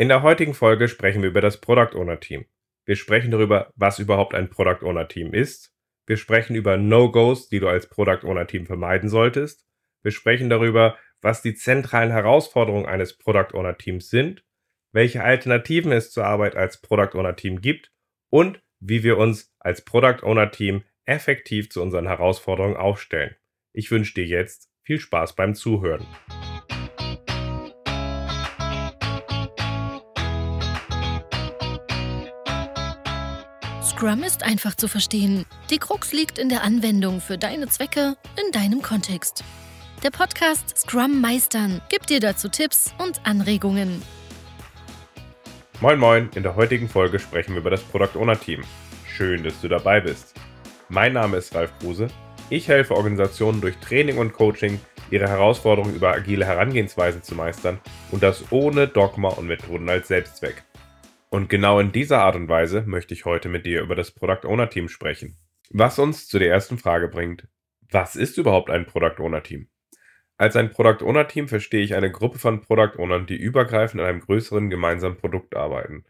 In der heutigen Folge sprechen wir über das Product Owner Team. Wir sprechen darüber, was überhaupt ein Product Owner Team ist. Wir sprechen über No-Gos, die du als Product Owner Team vermeiden solltest. Wir sprechen darüber, was die zentralen Herausforderungen eines Product Owner Teams sind, welche Alternativen es zur Arbeit als Product Owner Team gibt und wie wir uns als Product Owner Team effektiv zu unseren Herausforderungen aufstellen. Ich wünsche dir jetzt viel Spaß beim Zuhören. Scrum ist einfach zu verstehen. Die Krux liegt in der Anwendung für deine Zwecke in deinem Kontext. Der Podcast Scrum Meistern gibt dir dazu Tipps und Anregungen. Moin Moin, in der heutigen Folge sprechen wir über das Product Owner Team. Schön, dass du dabei bist. Mein Name ist Ralf Kruse. Ich helfe Organisationen durch Training und Coaching, ihre Herausforderungen über agile Herangehensweisen zu meistern und das ohne Dogma und Methoden als Selbstzweck. Und genau in dieser Art und Weise möchte ich heute mit dir über das Product Owner Team sprechen. Was uns zu der ersten Frage bringt. Was ist überhaupt ein Product Owner Team? Als ein Product Owner Team verstehe ich eine Gruppe von Product Ownern, die übergreifend an einem größeren gemeinsamen Produkt arbeiten,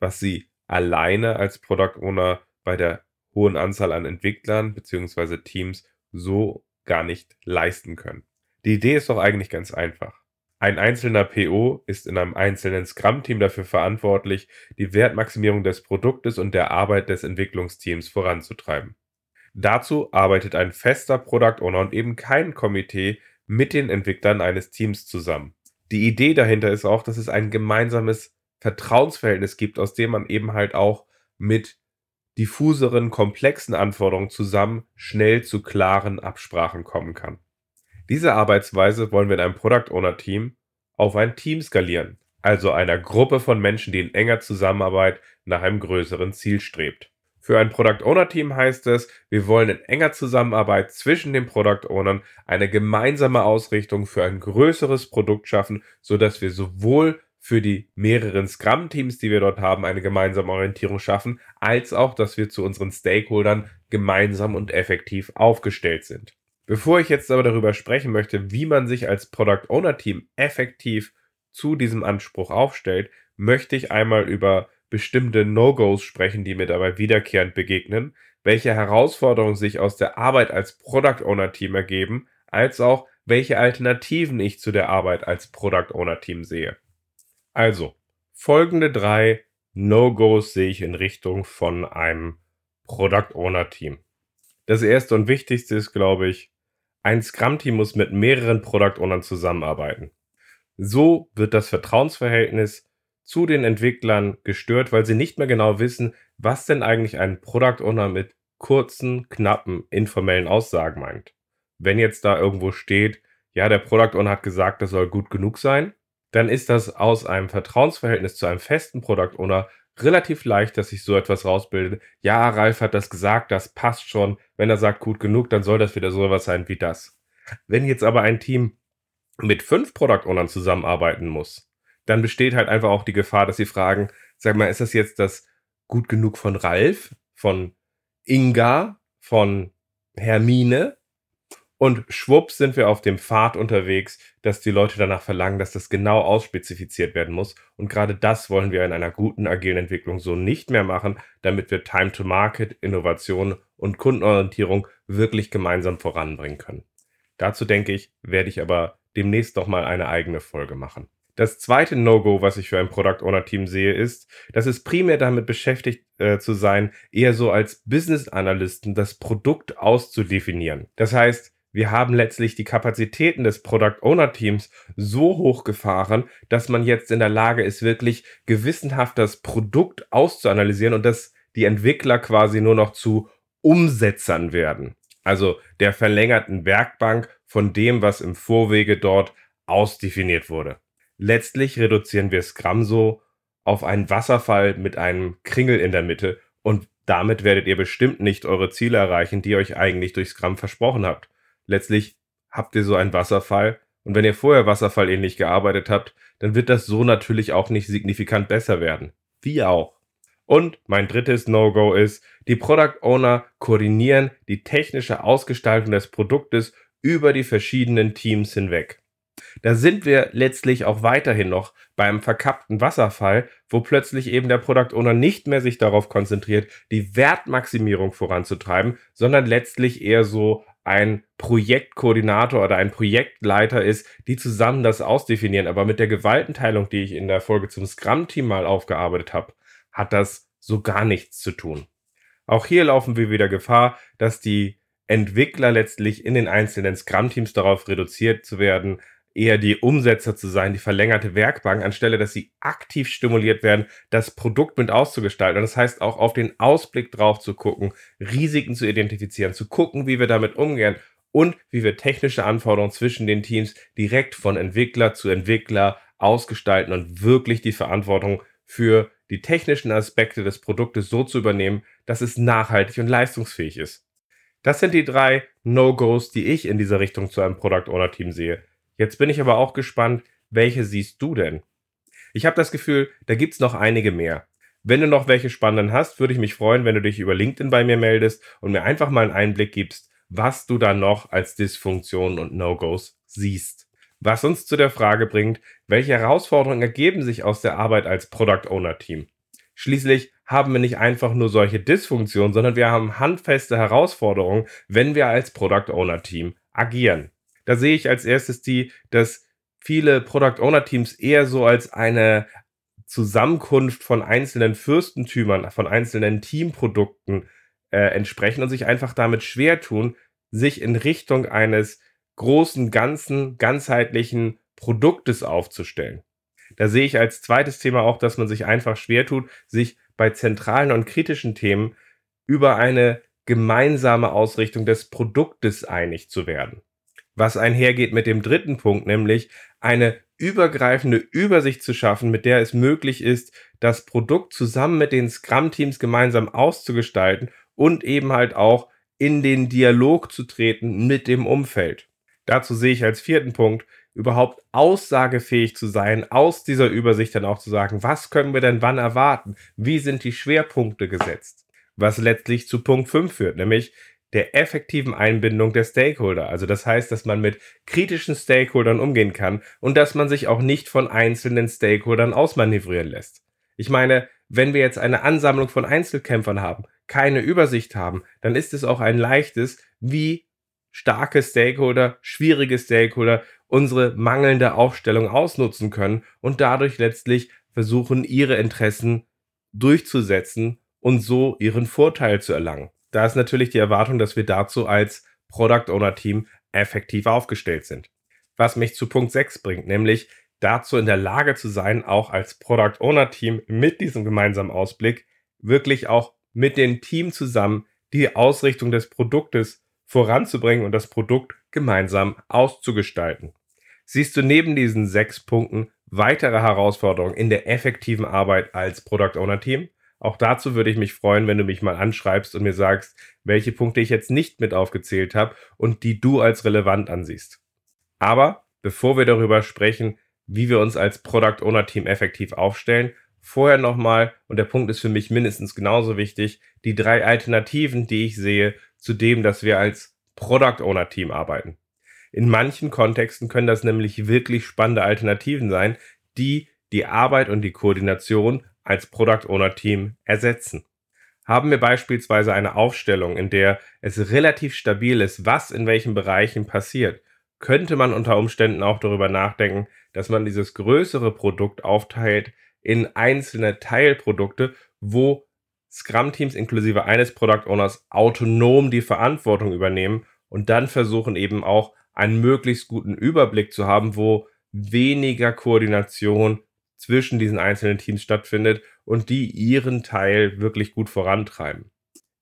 was sie alleine als Product Owner bei der hohen Anzahl an Entwicklern bzw. Teams so gar nicht leisten können. Die Idee ist doch eigentlich ganz einfach. Ein einzelner PO ist in einem einzelnen Scrum-Team dafür verantwortlich, die Wertmaximierung des Produktes und der Arbeit des Entwicklungsteams voranzutreiben. Dazu arbeitet ein fester Product Owner und eben kein Komitee mit den Entwicklern eines Teams zusammen. Die Idee dahinter ist auch, dass es ein gemeinsames Vertrauensverhältnis gibt, aus dem man eben halt auch mit diffuseren, komplexen Anforderungen zusammen schnell zu klaren Absprachen kommen kann. Diese Arbeitsweise wollen wir in einem Product Owner Team auf ein Team skalieren, also einer Gruppe von Menschen, die in enger Zusammenarbeit nach einem größeren Ziel strebt. Für ein Product Owner Team heißt es, wir wollen in enger Zusammenarbeit zwischen den Product Ownern eine gemeinsame Ausrichtung für ein größeres Produkt schaffen, so dass wir sowohl für die mehreren Scrum-Teams, die wir dort haben, eine gemeinsame Orientierung schaffen, als auch, dass wir zu unseren Stakeholdern gemeinsam und effektiv aufgestellt sind. Bevor ich jetzt aber darüber sprechen möchte, wie man sich als Product Owner Team effektiv zu diesem Anspruch aufstellt, möchte ich einmal über bestimmte No-Gos sprechen, die mir dabei wiederkehrend begegnen, welche Herausforderungen sich aus der Arbeit als Product Owner Team ergeben, als auch welche Alternativen ich zu der Arbeit als Product Owner Team sehe. Also, folgende drei No-Gos sehe ich in Richtung von einem Product Owner Team. Das erste und wichtigste ist, glaube ich, ein Scrum-Team muss mit mehreren Product Ownern zusammenarbeiten. So wird das Vertrauensverhältnis zu den Entwicklern gestört, weil sie nicht mehr genau wissen, was denn eigentlich ein Product Owner mit kurzen, knappen, informellen Aussagen meint. Wenn jetzt da irgendwo steht, ja, der Product Owner hat gesagt, das soll gut genug sein, dann ist das aus einem Vertrauensverhältnis zu einem festen Product Owner relativ leicht, dass sich so etwas rausbildet. Ja, Ralf hat das gesagt, das passt schon. Wenn er sagt, gut genug, dann soll das wieder so etwas sein wie das. Wenn jetzt aber ein Team mit fünf Product Ownern zusammenarbeiten muss, dann besteht halt einfach auch die Gefahr, dass sie fragen, sag mal, ist das jetzt das gut genug von Ralf, von Inga, von Hermine? Und schwupps sind wir auf dem Pfad unterwegs, dass die Leute danach verlangen, dass das genau ausspezifiziert werden muss. Und gerade das wollen wir in einer guten agilen Entwicklung so nicht mehr machen, damit wir Time to Market, Innovation und Kundenorientierung wirklich gemeinsam voranbringen können. Dazu denke ich, werde ich aber demnächst noch mal eine eigene Folge machen. Das zweite No-Go, was ich für ein Product Owner Team sehe, ist, dass es primär damit beschäftigt äh, zu sein, eher so als Business Analysten das Produkt auszudefinieren. Das heißt, wir haben letztlich die Kapazitäten des Product Owner Teams so hochgefahren, dass man jetzt in der Lage ist, wirklich gewissenhaft das Produkt auszuanalysieren und dass die Entwickler quasi nur noch zu Umsetzern werden. Also der verlängerten Werkbank von dem, was im Vorwege dort ausdefiniert wurde. Letztlich reduzieren wir Scrum so auf einen Wasserfall mit einem Kringel in der Mitte und damit werdet ihr bestimmt nicht eure Ziele erreichen, die ihr euch eigentlich durch Scrum versprochen habt letztlich habt ihr so einen Wasserfall. Und wenn ihr vorher wasserfallähnlich gearbeitet habt, dann wird das so natürlich auch nicht signifikant besser werden. Wie auch. Und mein drittes No-Go ist, die Product Owner koordinieren die technische Ausgestaltung des Produktes über die verschiedenen Teams hinweg. Da sind wir letztlich auch weiterhin noch beim verkappten Wasserfall, wo plötzlich eben der Product Owner nicht mehr sich darauf konzentriert, die Wertmaximierung voranzutreiben, sondern letztlich eher so ein Projektkoordinator oder ein Projektleiter ist, die zusammen das ausdefinieren. Aber mit der Gewaltenteilung, die ich in der Folge zum Scrum-Team mal aufgearbeitet habe, hat das so gar nichts zu tun. Auch hier laufen wir wieder Gefahr, dass die Entwickler letztlich in den einzelnen Scrum-Teams darauf reduziert zu werden, eher die Umsetzer zu sein, die verlängerte Werkbank, anstelle dass sie aktiv stimuliert werden, das Produkt mit auszugestalten. Und das heißt auch auf den Ausblick drauf zu gucken, Risiken zu identifizieren, zu gucken, wie wir damit umgehen und wie wir technische Anforderungen zwischen den Teams direkt von Entwickler zu Entwickler ausgestalten und wirklich die Verantwortung für die technischen Aspekte des Produktes so zu übernehmen, dass es nachhaltig und leistungsfähig ist. Das sind die drei No-Gos, die ich in dieser Richtung zu einem Product Owner Team sehe. Jetzt bin ich aber auch gespannt, welche siehst du denn? Ich habe das Gefühl, da gibt's noch einige mehr. Wenn du noch welche spannenden hast, würde ich mich freuen, wenn du dich über LinkedIn bei mir meldest und mir einfach mal einen Einblick gibst, was du da noch als Dysfunktionen und No-Gos siehst. Was uns zu der Frage bringt, welche Herausforderungen ergeben sich aus der Arbeit als Product Owner Team? Schließlich haben wir nicht einfach nur solche Dysfunktionen, sondern wir haben handfeste Herausforderungen, wenn wir als Product Owner Team agieren. Da sehe ich als erstes die, dass viele Product Owner Teams eher so als eine Zusammenkunft von einzelnen Fürstentümern, von einzelnen Teamprodukten äh, entsprechen und sich einfach damit schwer tun, sich in Richtung eines großen, ganzen, ganzheitlichen Produktes aufzustellen. Da sehe ich als zweites Thema auch, dass man sich einfach schwer tut, sich bei zentralen und kritischen Themen über eine gemeinsame Ausrichtung des Produktes einig zu werden was einhergeht mit dem dritten Punkt, nämlich eine übergreifende Übersicht zu schaffen, mit der es möglich ist, das Produkt zusammen mit den Scrum-Teams gemeinsam auszugestalten und eben halt auch in den Dialog zu treten mit dem Umfeld. Dazu sehe ich als vierten Punkt, überhaupt aussagefähig zu sein, aus dieser Übersicht dann auch zu sagen, was können wir denn wann erwarten? Wie sind die Schwerpunkte gesetzt? Was letztlich zu Punkt 5 führt, nämlich der effektiven Einbindung der Stakeholder. Also das heißt, dass man mit kritischen Stakeholdern umgehen kann und dass man sich auch nicht von einzelnen Stakeholdern ausmanövrieren lässt. Ich meine, wenn wir jetzt eine Ansammlung von Einzelkämpfern haben, keine Übersicht haben, dann ist es auch ein leichtes, wie starke Stakeholder, schwierige Stakeholder unsere mangelnde Aufstellung ausnutzen können und dadurch letztlich versuchen, ihre Interessen durchzusetzen und so ihren Vorteil zu erlangen da ist natürlich die Erwartung, dass wir dazu als Product Owner Team effektiv aufgestellt sind. Was mich zu Punkt 6 bringt, nämlich dazu in der Lage zu sein, auch als Product Owner Team mit diesem gemeinsamen Ausblick wirklich auch mit dem Team zusammen die Ausrichtung des Produktes voranzubringen und das Produkt gemeinsam auszugestalten. Siehst du neben diesen sechs Punkten weitere Herausforderungen in der effektiven Arbeit als Product Owner Team? Auch dazu würde ich mich freuen, wenn du mich mal anschreibst und mir sagst, welche Punkte ich jetzt nicht mit aufgezählt habe und die du als relevant ansiehst. Aber bevor wir darüber sprechen, wie wir uns als Product Owner Team effektiv aufstellen, vorher nochmal, und der Punkt ist für mich mindestens genauso wichtig, die drei Alternativen, die ich sehe, zu dem, dass wir als Product Owner Team arbeiten. In manchen Kontexten können das nämlich wirklich spannende Alternativen sein, die die Arbeit und die Koordination als Product Owner Team ersetzen. Haben wir beispielsweise eine Aufstellung, in der es relativ stabil ist, was in welchen Bereichen passiert, könnte man unter Umständen auch darüber nachdenken, dass man dieses größere Produkt aufteilt in einzelne Teilprodukte, wo Scrum-Teams inklusive eines Product Owners autonom die Verantwortung übernehmen und dann versuchen eben auch einen möglichst guten Überblick zu haben, wo weniger Koordination zwischen diesen einzelnen Teams stattfindet und die ihren Teil wirklich gut vorantreiben.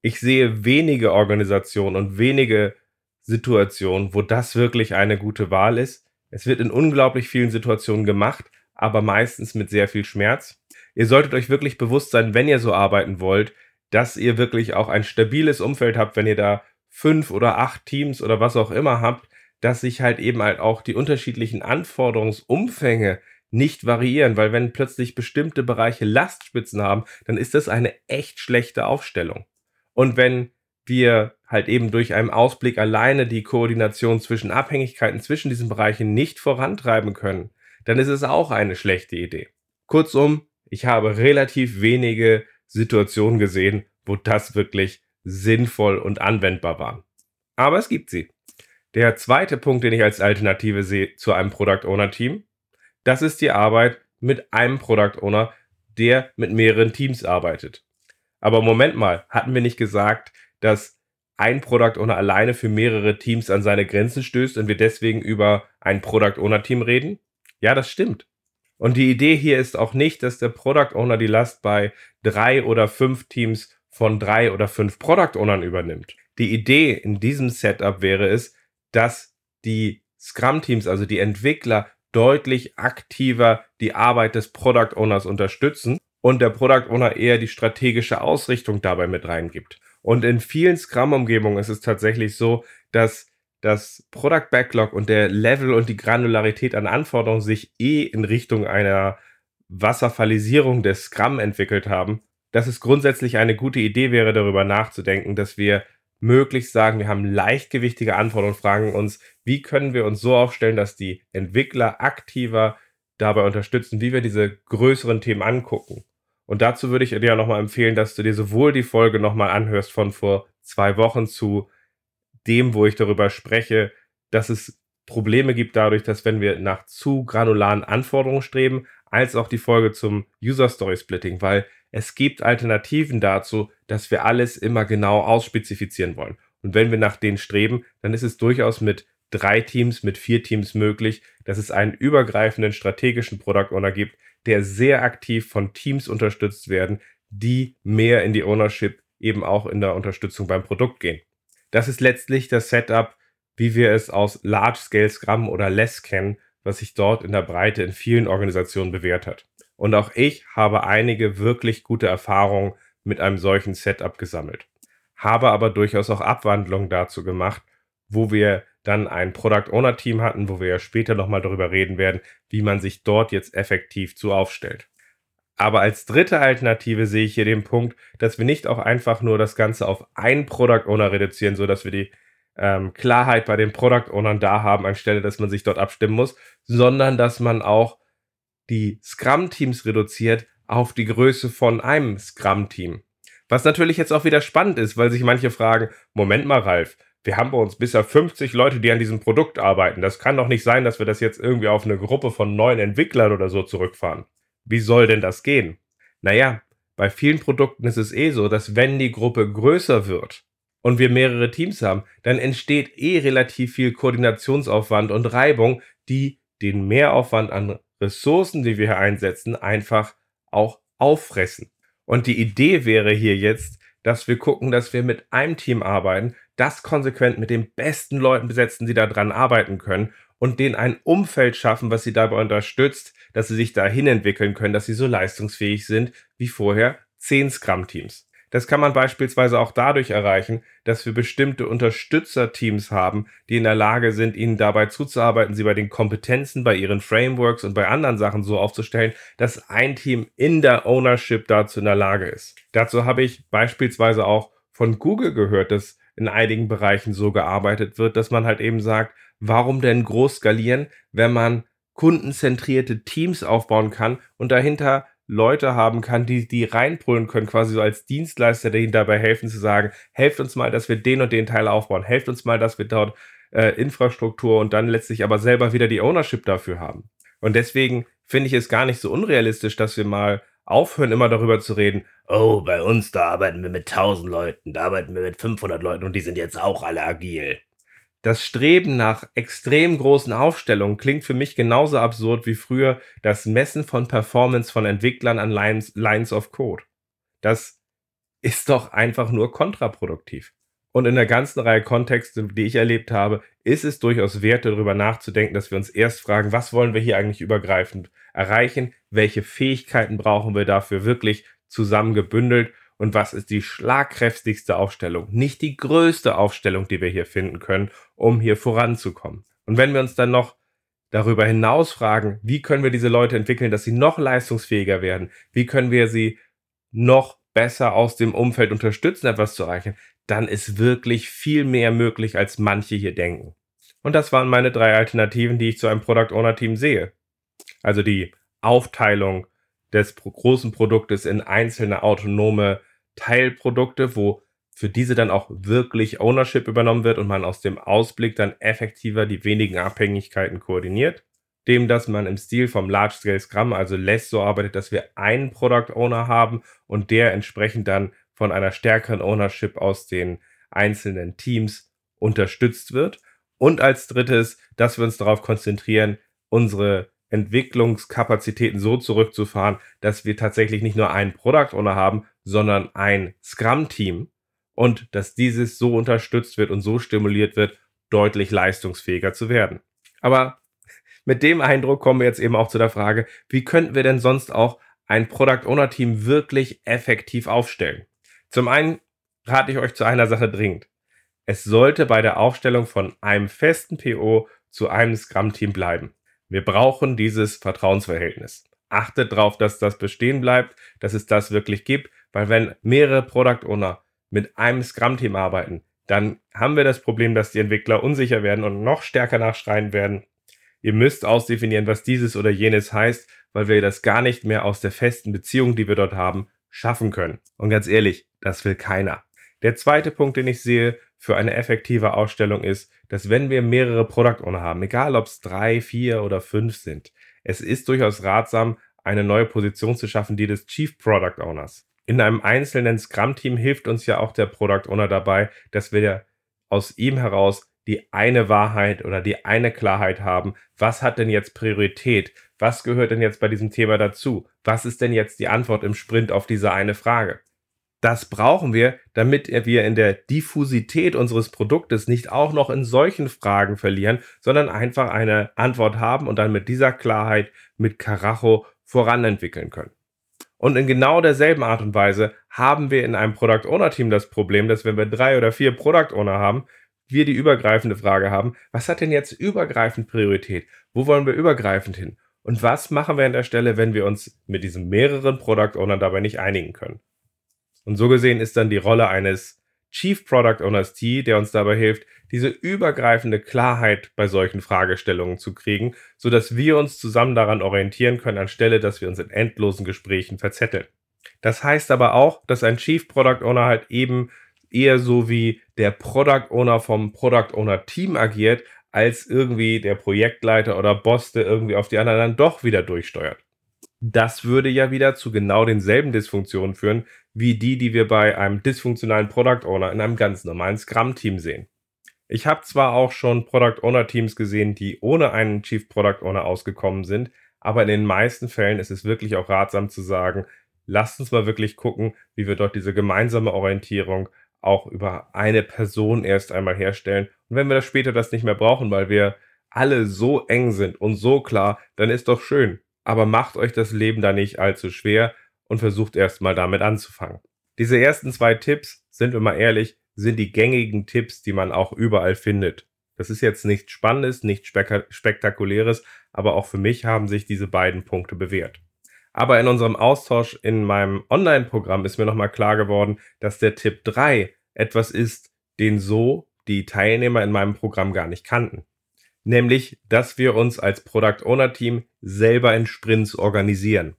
Ich sehe wenige Organisationen und wenige Situationen, wo das wirklich eine gute Wahl ist. Es wird in unglaublich vielen Situationen gemacht, aber meistens mit sehr viel Schmerz. Ihr solltet euch wirklich bewusst sein, wenn ihr so arbeiten wollt, dass ihr wirklich auch ein stabiles Umfeld habt, wenn ihr da fünf oder acht Teams oder was auch immer habt, dass sich halt eben halt auch die unterschiedlichen Anforderungsumfänge nicht variieren, weil wenn plötzlich bestimmte Bereiche Lastspitzen haben, dann ist das eine echt schlechte Aufstellung. Und wenn wir halt eben durch einen Ausblick alleine die Koordination zwischen Abhängigkeiten zwischen diesen Bereichen nicht vorantreiben können, dann ist es auch eine schlechte Idee. Kurzum, ich habe relativ wenige Situationen gesehen, wo das wirklich sinnvoll und anwendbar war. Aber es gibt sie. Der zweite Punkt, den ich als Alternative sehe zu einem Product Owner Team, das ist die Arbeit mit einem Product Owner, der mit mehreren Teams arbeitet. Aber Moment mal, hatten wir nicht gesagt, dass ein Product Owner alleine für mehrere Teams an seine Grenzen stößt und wir deswegen über ein Product Owner Team reden? Ja, das stimmt. Und die Idee hier ist auch nicht, dass der Product Owner die Last bei drei oder fünf Teams von drei oder fünf Product Ownern übernimmt. Die Idee in diesem Setup wäre es, dass die Scrum-Teams, also die Entwickler, deutlich aktiver die Arbeit des Product Owners unterstützen und der Product Owner eher die strategische Ausrichtung dabei mit reingibt. Und in vielen Scrum-Umgebungen ist es tatsächlich so, dass das Product Backlog und der Level und die Granularität an Anforderungen sich eh in Richtung einer Wasserfallisierung des Scrum entwickelt haben, dass es grundsätzlich eine gute Idee wäre, darüber nachzudenken, dass wir möglichst sagen, wir haben leichtgewichtige Anforderungen, fragen uns, wie können wir uns so aufstellen, dass die Entwickler aktiver dabei unterstützen, wie wir diese größeren Themen angucken. Und dazu würde ich dir ja nochmal empfehlen, dass du dir sowohl die Folge nochmal anhörst von vor zwei Wochen zu dem, wo ich darüber spreche, dass es Probleme gibt dadurch, dass wenn wir nach zu granularen Anforderungen streben, als auch die Folge zum User Story Splitting, weil es gibt Alternativen dazu, dass wir alles immer genau ausspezifizieren wollen. Und wenn wir nach denen streben, dann ist es durchaus mit drei Teams, mit vier Teams möglich, dass es einen übergreifenden strategischen Product Owner gibt, der sehr aktiv von Teams unterstützt werden, die mehr in die Ownership eben auch in der Unterstützung beim Produkt gehen. Das ist letztlich das Setup, wie wir es aus Large Scale Scrum oder Less kennen, was sich dort in der Breite in vielen Organisationen bewährt hat. Und auch ich habe einige wirklich gute Erfahrungen mit einem solchen Setup gesammelt. Habe aber durchaus auch Abwandlungen dazu gemacht, wo wir dann ein Product Owner Team hatten, wo wir ja später nochmal darüber reden werden, wie man sich dort jetzt effektiv zu aufstellt. Aber als dritte Alternative sehe ich hier den Punkt, dass wir nicht auch einfach nur das Ganze auf einen Product Owner reduzieren, so dass wir die ähm, Klarheit bei den Product Ownern da haben, anstelle dass man sich dort abstimmen muss, sondern dass man auch die Scrum-Teams reduziert auf die Größe von einem Scrum-Team. Was natürlich jetzt auch wieder spannend ist, weil sich manche fragen, Moment mal, Ralf, wir haben bei uns bisher 50 Leute, die an diesem Produkt arbeiten. Das kann doch nicht sein, dass wir das jetzt irgendwie auf eine Gruppe von neuen Entwicklern oder so zurückfahren. Wie soll denn das gehen? Naja, bei vielen Produkten ist es eh so, dass wenn die Gruppe größer wird und wir mehrere Teams haben, dann entsteht eh relativ viel Koordinationsaufwand und Reibung, die den Mehraufwand an Ressourcen, die wir hier einsetzen, einfach auch auffressen. Und die Idee wäre hier jetzt, dass wir gucken, dass wir mit einem Team arbeiten, das konsequent mit den besten Leuten besetzen, die daran arbeiten können und denen ein Umfeld schaffen, was sie dabei unterstützt, dass sie sich dahin entwickeln können, dass sie so leistungsfähig sind wie vorher 10 Scrum-Teams. Das kann man beispielsweise auch dadurch erreichen, dass wir bestimmte Unterstützerteams haben, die in der Lage sind, ihnen dabei zuzuarbeiten, sie bei den Kompetenzen, bei ihren Frameworks und bei anderen Sachen so aufzustellen, dass ein Team in der Ownership dazu in der Lage ist. Dazu habe ich beispielsweise auch von Google gehört, dass in einigen Bereichen so gearbeitet wird, dass man halt eben sagt, warum denn groß skalieren, wenn man kundenzentrierte Teams aufbauen kann und dahinter Leute haben kann, die die reinpullen können, quasi so als Dienstleister, die ihnen dabei helfen zu sagen, helft uns mal, dass wir den und den Teil aufbauen, helft uns mal, dass wir dort äh, Infrastruktur und dann letztlich aber selber wieder die Ownership dafür haben. Und deswegen finde ich es gar nicht so unrealistisch, dass wir mal aufhören, immer darüber zu reden, oh, bei uns, da arbeiten wir mit 1000 Leuten, da arbeiten wir mit 500 Leuten und die sind jetzt auch alle agil. Das Streben nach extrem großen Aufstellungen klingt für mich genauso absurd wie früher das Messen von Performance von Entwicklern an Lines, Lines of Code. Das ist doch einfach nur kontraproduktiv. Und in der ganzen Reihe Kontexte, die ich erlebt habe, ist es durchaus wert, darüber nachzudenken, dass wir uns erst fragen, was wollen wir hier eigentlich übergreifend erreichen, welche Fähigkeiten brauchen wir dafür wirklich zusammengebündelt und was ist die schlagkräftigste Aufstellung, nicht die größte Aufstellung, die wir hier finden können, um hier voranzukommen. Und wenn wir uns dann noch darüber hinaus fragen, wie können wir diese Leute entwickeln, dass sie noch leistungsfähiger werden, wie können wir sie noch besser aus dem Umfeld unterstützen, etwas zu erreichen, dann ist wirklich viel mehr möglich, als manche hier denken. Und das waren meine drei Alternativen, die ich zu einem Product Owner Team sehe. Also die Aufteilung des großen Produktes in einzelne autonome Teilprodukte, wo für diese dann auch wirklich Ownership übernommen wird und man aus dem Ausblick dann effektiver die wenigen Abhängigkeiten koordiniert. Dem, dass man im Stil vom Large Scale Scrum, also less so arbeitet, dass wir einen Product Owner haben und der entsprechend dann von einer stärkeren Ownership aus den einzelnen Teams unterstützt wird. Und als drittes, dass wir uns darauf konzentrieren, unsere Entwicklungskapazitäten so zurückzufahren, dass wir tatsächlich nicht nur einen Product Owner haben, sondern ein Scrum-Team und dass dieses so unterstützt wird und so stimuliert wird, deutlich leistungsfähiger zu werden. Aber mit dem Eindruck kommen wir jetzt eben auch zu der Frage, wie könnten wir denn sonst auch ein Product Owner Team wirklich effektiv aufstellen? Zum einen rate ich euch zu einer Sache dringend. Es sollte bei der Aufstellung von einem festen PO zu einem Scrum Team bleiben. Wir brauchen dieses Vertrauensverhältnis. Achtet darauf, dass das bestehen bleibt, dass es das wirklich gibt, weil wenn mehrere Product Owner mit einem Scrum-Team arbeiten, dann haben wir das Problem, dass die Entwickler unsicher werden und noch stärker nachschreien werden. Ihr müsst ausdefinieren, was dieses oder jenes heißt, weil wir das gar nicht mehr aus der festen Beziehung, die wir dort haben, schaffen können. Und ganz ehrlich, das will keiner. Der zweite Punkt, den ich sehe für eine effektive Ausstellung ist, dass wenn wir mehrere Product Owner haben, egal ob es drei, vier oder fünf sind, es ist durchaus ratsam, eine neue Position zu schaffen, die des Chief Product Owners. In einem einzelnen Scrum-Team hilft uns ja auch der Product Owner dabei, dass wir aus ihm heraus die eine Wahrheit oder die eine Klarheit haben. Was hat denn jetzt Priorität? Was gehört denn jetzt bei diesem Thema dazu? Was ist denn jetzt die Antwort im Sprint auf diese eine Frage? Das brauchen wir, damit wir in der Diffusität unseres Produktes nicht auch noch in solchen Fragen verlieren, sondern einfach eine Antwort haben und dann mit dieser Klarheit mit Karacho voranentwickeln können. Und in genau derselben Art und Weise haben wir in einem Product Owner Team das Problem, dass wenn wir drei oder vier Product Owner haben, wir die übergreifende Frage haben, was hat denn jetzt übergreifend Priorität? Wo wollen wir übergreifend hin? Und was machen wir an der Stelle, wenn wir uns mit diesen mehreren Product Ownern dabei nicht einigen können? Und so gesehen ist dann die Rolle eines Chief Product Owners T, der uns dabei hilft, diese übergreifende Klarheit bei solchen Fragestellungen zu kriegen, so dass wir uns zusammen daran orientieren können, anstelle, dass wir uns in endlosen Gesprächen verzetteln. Das heißt aber auch, dass ein Chief Product Owner halt eben eher so wie der Product Owner vom Product Owner Team agiert, als irgendwie der Projektleiter oder Boss, der irgendwie auf die anderen dann doch wieder durchsteuert. Das würde ja wieder zu genau denselben Dysfunktionen führen, wie die, die wir bei einem dysfunktionalen Product Owner in einem ganz normalen Scrum-Team sehen. Ich habe zwar auch schon Product Owner Teams gesehen, die ohne einen Chief Product Owner ausgekommen sind, aber in den meisten Fällen ist es wirklich auch ratsam zu sagen, lasst uns mal wirklich gucken, wie wir dort diese gemeinsame Orientierung auch über eine Person erst einmal herstellen. Und wenn wir das später das nicht mehr brauchen, weil wir alle so eng sind und so klar, dann ist doch schön aber macht euch das Leben da nicht allzu schwer und versucht erstmal damit anzufangen. Diese ersten zwei Tipps, sind wir mal ehrlich, sind die gängigen Tipps, die man auch überall findet. Das ist jetzt nichts Spannendes, nichts Spektakuläres, aber auch für mich haben sich diese beiden Punkte bewährt. Aber in unserem Austausch in meinem Online-Programm ist mir nochmal klar geworden, dass der Tipp 3 etwas ist, den so die Teilnehmer in meinem Programm gar nicht kannten nämlich, dass wir uns als Product Owner Team selber in Sprints organisieren.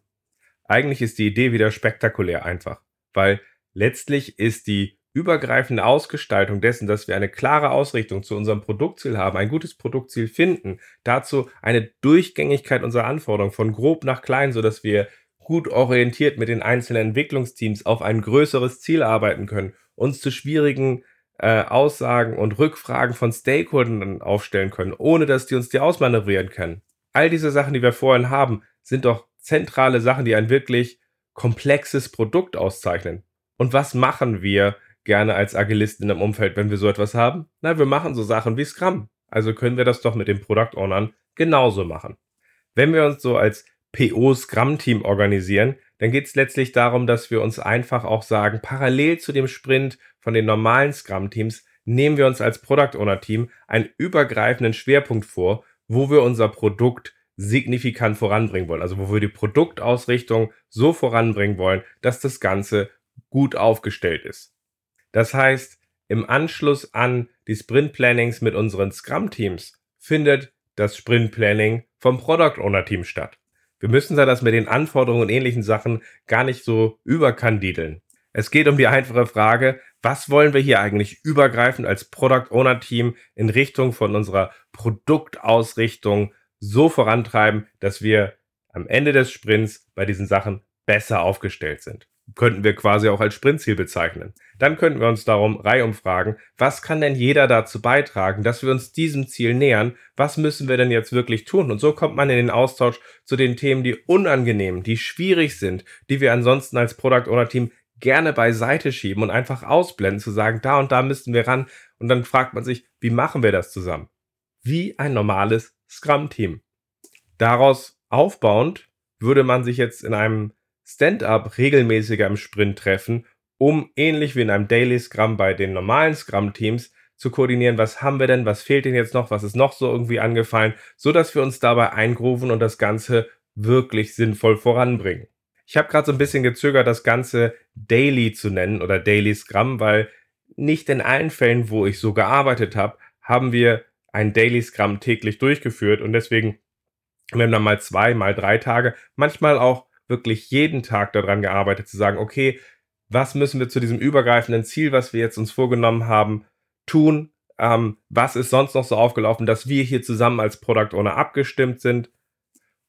Eigentlich ist die Idee wieder spektakulär einfach, weil letztlich ist die übergreifende Ausgestaltung dessen, dass wir eine klare Ausrichtung zu unserem Produktziel haben, ein gutes Produktziel finden, dazu eine Durchgängigkeit unserer Anforderungen von grob nach klein, so dass wir gut orientiert mit den einzelnen Entwicklungsteams auf ein größeres Ziel arbeiten können, uns zu schwierigen äh, Aussagen und Rückfragen von Stakeholdern aufstellen können, ohne dass die uns die ausmanövrieren können. All diese Sachen, die wir vorhin haben, sind doch zentrale Sachen, die ein wirklich komplexes Produkt auszeichnen. Und was machen wir gerne als Agilisten im Umfeld, wenn wir so etwas haben? Na, wir machen so Sachen wie Scrum. Also können wir das doch mit den Product Ownern genauso machen. Wenn wir uns so als PO Scrum Team organisieren, dann geht es letztlich darum, dass wir uns einfach auch sagen, parallel zu dem Sprint von den normalen Scrum-Teams nehmen wir uns als Product Owner-Team einen übergreifenden Schwerpunkt vor, wo wir unser Produkt signifikant voranbringen wollen. Also wo wir die Produktausrichtung so voranbringen wollen, dass das Ganze gut aufgestellt ist. Das heißt, im Anschluss an die Sprint Plannings mit unseren Scrum Teams findet das Sprint Planning vom Product Owner Team statt. Wir müssen da das mit den Anforderungen und ähnlichen Sachen gar nicht so überkandideln. Es geht um die einfache Frage, was wollen wir hier eigentlich übergreifend als Product Owner Team in Richtung von unserer Produktausrichtung so vorantreiben, dass wir am Ende des Sprints bei diesen Sachen besser aufgestellt sind. Könnten wir quasi auch als Sprintziel bezeichnen. Dann könnten wir uns darum reihum fragen, was kann denn jeder dazu beitragen, dass wir uns diesem Ziel nähern? Was müssen wir denn jetzt wirklich tun? Und so kommt man in den Austausch zu den Themen, die unangenehm, die schwierig sind, die wir ansonsten als Product Owner Team gerne beiseite schieben und einfach ausblenden, zu sagen, da und da müssten wir ran. Und dann fragt man sich, wie machen wir das zusammen? Wie ein normales Scrum-Team. Daraus aufbauend würde man sich jetzt in einem Stand-up regelmäßiger im Sprint treffen, um ähnlich wie in einem Daily Scrum bei den normalen Scrum-Teams zu koordinieren, was haben wir denn, was fehlt denn jetzt noch, was ist noch so irgendwie angefallen, so dass wir uns dabei eingrufen und das Ganze wirklich sinnvoll voranbringen. Ich habe gerade so ein bisschen gezögert, das Ganze Daily zu nennen oder Daily Scrum, weil nicht in allen Fällen, wo ich so gearbeitet habe, haben wir ein Daily Scrum täglich durchgeführt und deswegen wir haben dann mal zwei, mal drei Tage, manchmal auch wirklich jeden Tag daran gearbeitet, zu sagen, okay, was müssen wir zu diesem übergreifenden Ziel, was wir jetzt uns vorgenommen haben, tun? Ähm, was ist sonst noch so aufgelaufen, dass wir hier zusammen als Product Owner abgestimmt sind?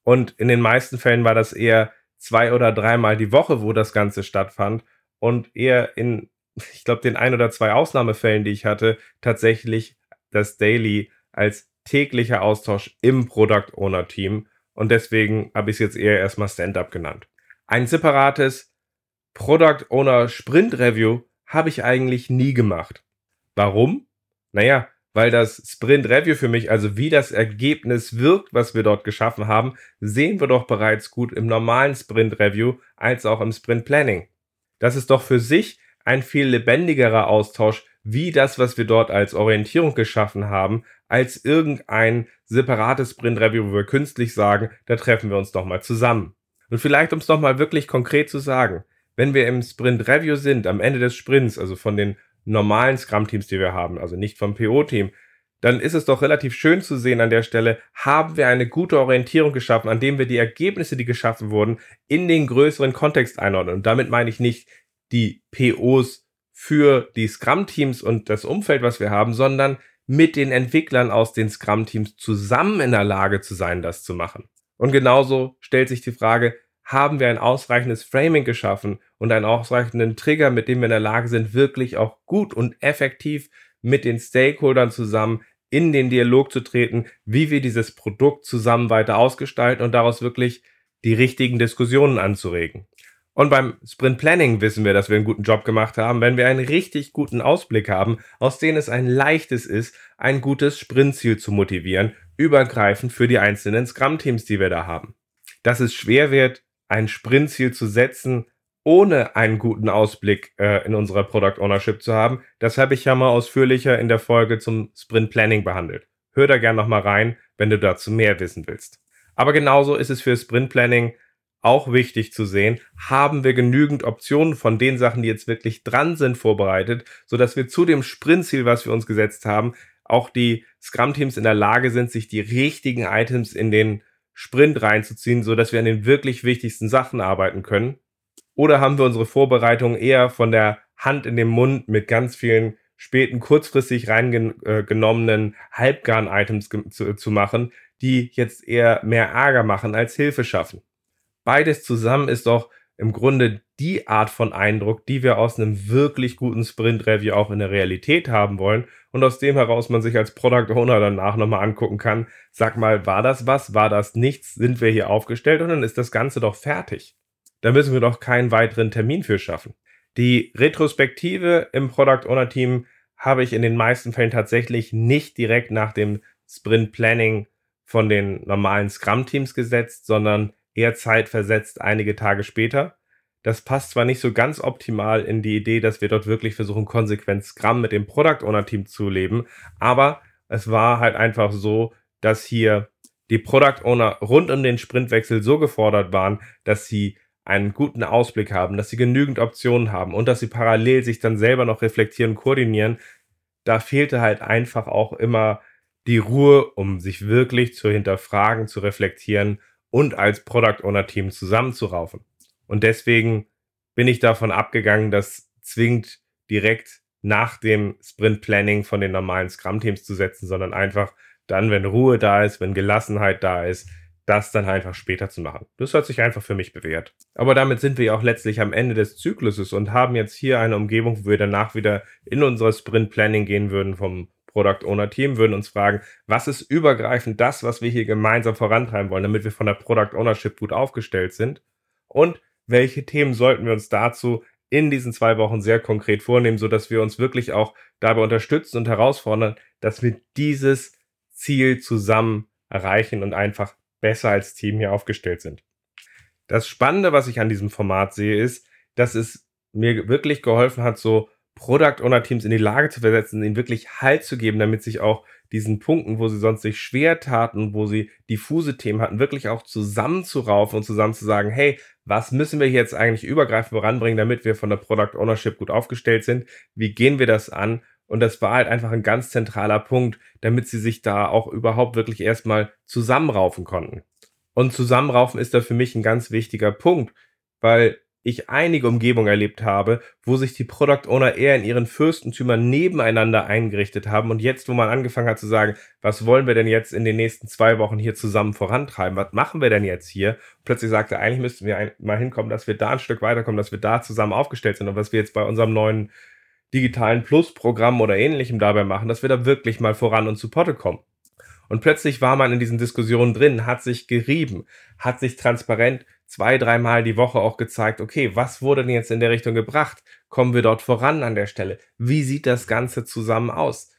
Und in den meisten Fällen war das eher zwei oder dreimal die Woche, wo das Ganze stattfand. Und eher in, ich glaube, den ein oder zwei Ausnahmefällen, die ich hatte, tatsächlich das Daily als täglicher Austausch im Product Owner Team und deswegen habe ich es jetzt eher erstmal Stand-up genannt. Ein separates Product Owner Sprint Review habe ich eigentlich nie gemacht. Warum? Naja, weil das Sprint Review für mich, also wie das Ergebnis wirkt, was wir dort geschaffen haben, sehen wir doch bereits gut im normalen Sprint Review als auch im Sprint Planning. Das ist doch für sich ein viel lebendigerer Austausch, wie das, was wir dort als Orientierung geschaffen haben, als irgendein separates Sprint-Review, wo wir künstlich sagen, da treffen wir uns doch mal zusammen. Und vielleicht, um es nochmal wirklich konkret zu sagen, wenn wir im Sprint-Review sind, am Ende des Sprints, also von den normalen Scrum-Teams, die wir haben, also nicht vom PO-Team, dann ist es doch relativ schön zu sehen an der Stelle, haben wir eine gute Orientierung geschaffen, an dem wir die Ergebnisse, die geschaffen wurden, in den größeren Kontext einordnen. Und damit meine ich nicht die POs für die Scrum-Teams und das Umfeld, was wir haben, sondern mit den Entwicklern aus den Scrum-Teams zusammen in der Lage zu sein, das zu machen. Und genauso stellt sich die Frage, haben wir ein ausreichendes Framing geschaffen und einen ausreichenden Trigger, mit dem wir in der Lage sind, wirklich auch gut und effektiv mit den Stakeholdern zusammen in den Dialog zu treten, wie wir dieses Produkt zusammen weiter ausgestalten und daraus wirklich die richtigen Diskussionen anzuregen. Und beim Sprint Planning wissen wir, dass wir einen guten Job gemacht haben, wenn wir einen richtig guten Ausblick haben, aus dem es ein leichtes ist, ein gutes Sprintziel zu motivieren, übergreifend für die einzelnen Scrum-Teams, die wir da haben. Dass es schwer wird, ein Sprintziel zu setzen, ohne einen guten Ausblick äh, in unserer Product Ownership zu haben, das habe ich ja mal ausführlicher in der Folge zum Sprint Planning behandelt. Hör da gerne nochmal rein, wenn du dazu mehr wissen willst. Aber genauso ist es für Sprint Planning auch wichtig zu sehen, haben wir genügend Optionen von den Sachen, die jetzt wirklich dran sind, vorbereitet, sodass wir zu dem Sprintziel, was wir uns gesetzt haben, auch die Scrum-Teams in der Lage sind, sich die richtigen Items in den Sprint reinzuziehen, sodass wir an den wirklich wichtigsten Sachen arbeiten können. Oder haben wir unsere Vorbereitung eher von der Hand in den Mund mit ganz vielen späten, kurzfristig reingenommenen Halbgarn-Items zu, zu machen, die jetzt eher mehr Ärger machen als Hilfe schaffen beides zusammen ist doch im Grunde die Art von Eindruck, die wir aus einem wirklich guten Sprint-Review auch in der Realität haben wollen und aus dem heraus man sich als Product Owner danach nochmal angucken kann, sag mal, war das was, war das nichts, sind wir hier aufgestellt und dann ist das Ganze doch fertig. Da müssen wir doch keinen weiteren Termin für schaffen. Die Retrospektive im Product Owner Team habe ich in den meisten Fällen tatsächlich nicht direkt nach dem Sprint Planning von den normalen Scrum Teams gesetzt, sondern eher zeitversetzt einige Tage später. Das passt zwar nicht so ganz optimal in die Idee, dass wir dort wirklich versuchen, konsequent Scrum mit dem Product Owner Team zu leben, aber es war halt einfach so, dass hier die Product Owner rund um den Sprintwechsel so gefordert waren, dass sie einen guten Ausblick haben, dass sie genügend Optionen haben und dass sie parallel sich dann selber noch reflektieren, koordinieren, da fehlte halt einfach auch immer die Ruhe, um sich wirklich zu hinterfragen, zu reflektieren und als Product Owner Team zusammenzuraufen. Und deswegen bin ich davon abgegangen, das zwingend direkt nach dem Sprint Planning von den normalen Scrum Teams zu setzen, sondern einfach dann, wenn Ruhe da ist, wenn Gelassenheit da ist, das dann einfach später zu machen. Das hat sich einfach für mich bewährt. Aber damit sind wir ja auch letztlich am Ende des Zykluses und haben jetzt hier eine Umgebung, wo wir danach wieder in unser Sprint Planning gehen würden vom Product Owner Team, würden uns fragen, was ist übergreifend das, was wir hier gemeinsam vorantreiben wollen, damit wir von der Product Ownership gut aufgestellt sind und welche Themen sollten wir uns dazu in diesen zwei Wochen sehr konkret vornehmen, sodass wir uns wirklich auch dabei unterstützen und herausfordern, dass wir dieses Ziel zusammen erreichen und einfach besser als Team hier aufgestellt sind. Das Spannende, was ich an diesem Format sehe, ist, dass es mir wirklich geholfen hat, so Product Owner Teams in die Lage zu versetzen, ihnen wirklich Halt zu geben, damit sich auch diesen Punkten, wo sie sonst sich schwer taten, wo sie diffuse Themen hatten, wirklich auch zusammenzuraufen und zusammen zu sagen, hey, was müssen wir jetzt eigentlich übergreifend voranbringen, damit wir von der Product Ownership gut aufgestellt sind? Wie gehen wir das an? Und das war halt einfach ein ganz zentraler Punkt, damit sie sich da auch überhaupt wirklich erstmal zusammenraufen konnten. Und zusammenraufen ist da für mich ein ganz wichtiger Punkt, weil ich einige Umgebungen erlebt habe, wo sich die Product Owner eher in ihren Fürstentümern nebeneinander eingerichtet haben und jetzt, wo man angefangen hat zu sagen, was wollen wir denn jetzt in den nächsten zwei Wochen hier zusammen vorantreiben, was machen wir denn jetzt hier? Plötzlich sagte, eigentlich müssten wir mal hinkommen, dass wir da ein Stück weiterkommen, dass wir da zusammen aufgestellt sind und was wir jetzt bei unserem neuen digitalen Plus-Programm oder ähnlichem dabei machen, dass wir da wirklich mal voran und zu Potte kommen. Und plötzlich war man in diesen Diskussionen drin, hat sich gerieben, hat sich transparent zwei, dreimal die Woche auch gezeigt, okay, was wurde denn jetzt in der Richtung gebracht? Kommen wir dort voran an der Stelle? Wie sieht das Ganze zusammen aus?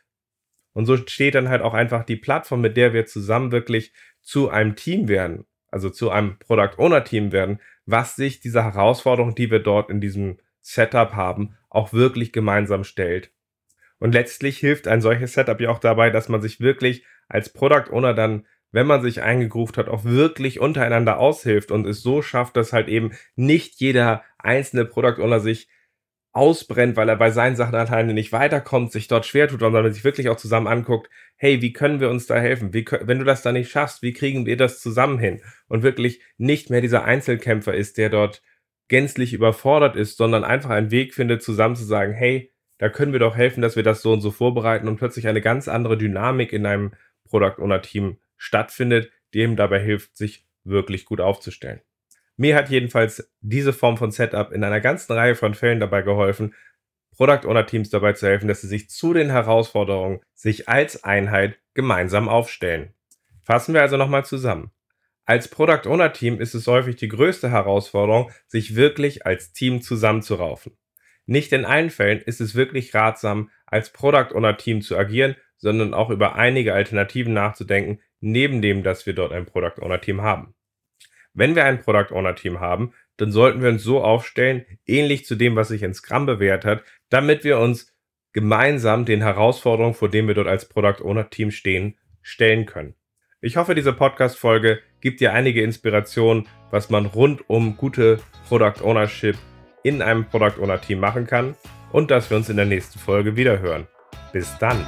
Und so steht dann halt auch einfach die Plattform, mit der wir zusammen wirklich zu einem Team werden, also zu einem Product Owner Team werden, was sich diese Herausforderung, die wir dort in diesem Setup haben, auch wirklich gemeinsam stellt. Und letztlich hilft ein solches Setup ja auch dabei, dass man sich wirklich als Product Owner dann wenn man sich eingegruft hat, auch wirklich untereinander aushilft und es so schafft, dass halt eben nicht jeder einzelne Product Owner sich ausbrennt, weil er bei seinen Sachen alleine nicht weiterkommt, sich dort schwer tut, sondern sich wirklich auch zusammen anguckt, hey, wie können wir uns da helfen? Wie, wenn du das da nicht schaffst, wie kriegen wir das zusammen hin? Und wirklich nicht mehr dieser Einzelkämpfer ist, der dort gänzlich überfordert ist, sondern einfach einen Weg findet, zusammen zu sagen, hey, da können wir doch helfen, dass wir das so und so vorbereiten und plötzlich eine ganz andere Dynamik in einem Product Owner Team stattfindet, die ihm dabei hilft, sich wirklich gut aufzustellen. Mir hat jedenfalls diese Form von Setup in einer ganzen Reihe von Fällen dabei geholfen, Product Owner Teams dabei zu helfen, dass sie sich zu den Herausforderungen sich als Einheit gemeinsam aufstellen. Fassen wir also nochmal zusammen. Als Product Owner Team ist es häufig die größte Herausforderung, sich wirklich als Team zusammenzuraufen. Nicht in allen Fällen ist es wirklich ratsam, als Product Owner Team zu agieren, sondern auch über einige Alternativen nachzudenken, neben dem, dass wir dort ein Product Owner Team haben. Wenn wir ein Product Owner Team haben, dann sollten wir uns so aufstellen, ähnlich zu dem, was sich in Scrum bewährt hat, damit wir uns gemeinsam den Herausforderungen, vor denen wir dort als Product Owner Team stehen, stellen können. Ich hoffe, diese Podcast-Folge gibt dir einige Inspirationen, was man rund um gute Product Ownership in einem Product Owner Team machen kann und dass wir uns in der nächsten Folge wieder hören. Bis dann!